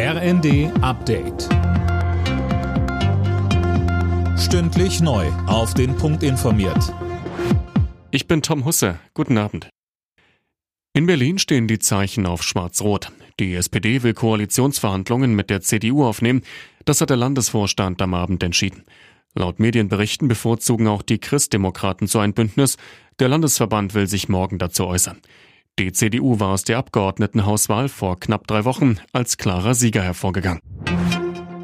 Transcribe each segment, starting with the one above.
RND Update. Stündlich neu. Auf den Punkt informiert. Ich bin Tom Husse. Guten Abend. In Berlin stehen die Zeichen auf Schwarz-Rot. Die SPD will Koalitionsverhandlungen mit der CDU aufnehmen. Das hat der Landesvorstand am Abend entschieden. Laut Medienberichten bevorzugen auch die Christdemokraten so ein Bündnis. Der Landesverband will sich morgen dazu äußern. Die CDU war aus der Abgeordnetenhauswahl vor knapp drei Wochen als klarer Sieger hervorgegangen.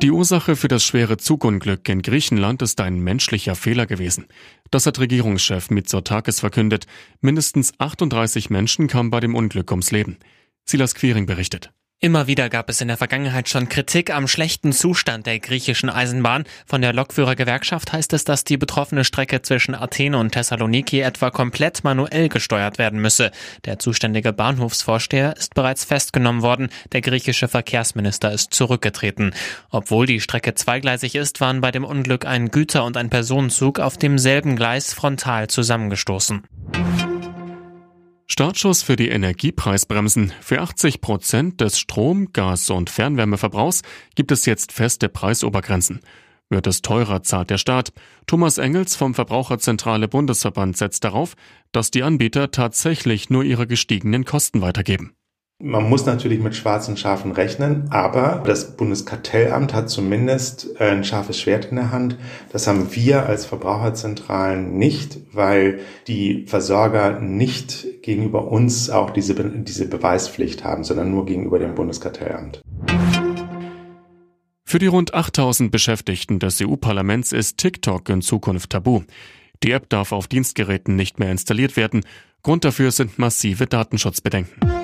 Die Ursache für das schwere Zugunglück in Griechenland ist ein menschlicher Fehler gewesen. Das hat Regierungschef Mitsotakis verkündet. Mindestens 38 Menschen kamen bei dem Unglück ums Leben. Silas Quiring berichtet. Immer wieder gab es in der Vergangenheit schon Kritik am schlechten Zustand der griechischen Eisenbahn. Von der Lokführergewerkschaft heißt es, dass die betroffene Strecke zwischen Athen und Thessaloniki etwa komplett manuell gesteuert werden müsse. Der zuständige Bahnhofsvorsteher ist bereits festgenommen worden. Der griechische Verkehrsminister ist zurückgetreten. Obwohl die Strecke zweigleisig ist, waren bei dem Unglück ein Güter- und ein Personenzug auf demselben Gleis frontal zusammengestoßen. Startschuss für die Energiepreisbremsen. Für 80 Prozent des Strom-, Gas- und Fernwärmeverbrauchs gibt es jetzt feste Preisobergrenzen. Wird es teurer, zahlt der Staat. Thomas Engels vom Verbraucherzentrale Bundesverband setzt darauf, dass die Anbieter tatsächlich nur ihre gestiegenen Kosten weitergeben. Man muss natürlich mit schwarzen Schafen rechnen, aber das Bundeskartellamt hat zumindest ein scharfes Schwert in der Hand. Das haben wir als Verbraucherzentralen nicht, weil die Versorger nicht gegenüber uns auch diese, diese Beweispflicht haben, sondern nur gegenüber dem Bundeskartellamt. Für die rund 8000 Beschäftigten des EU-Parlaments ist TikTok in Zukunft tabu. Die App darf auf Dienstgeräten nicht mehr installiert werden. Grund dafür sind massive Datenschutzbedenken.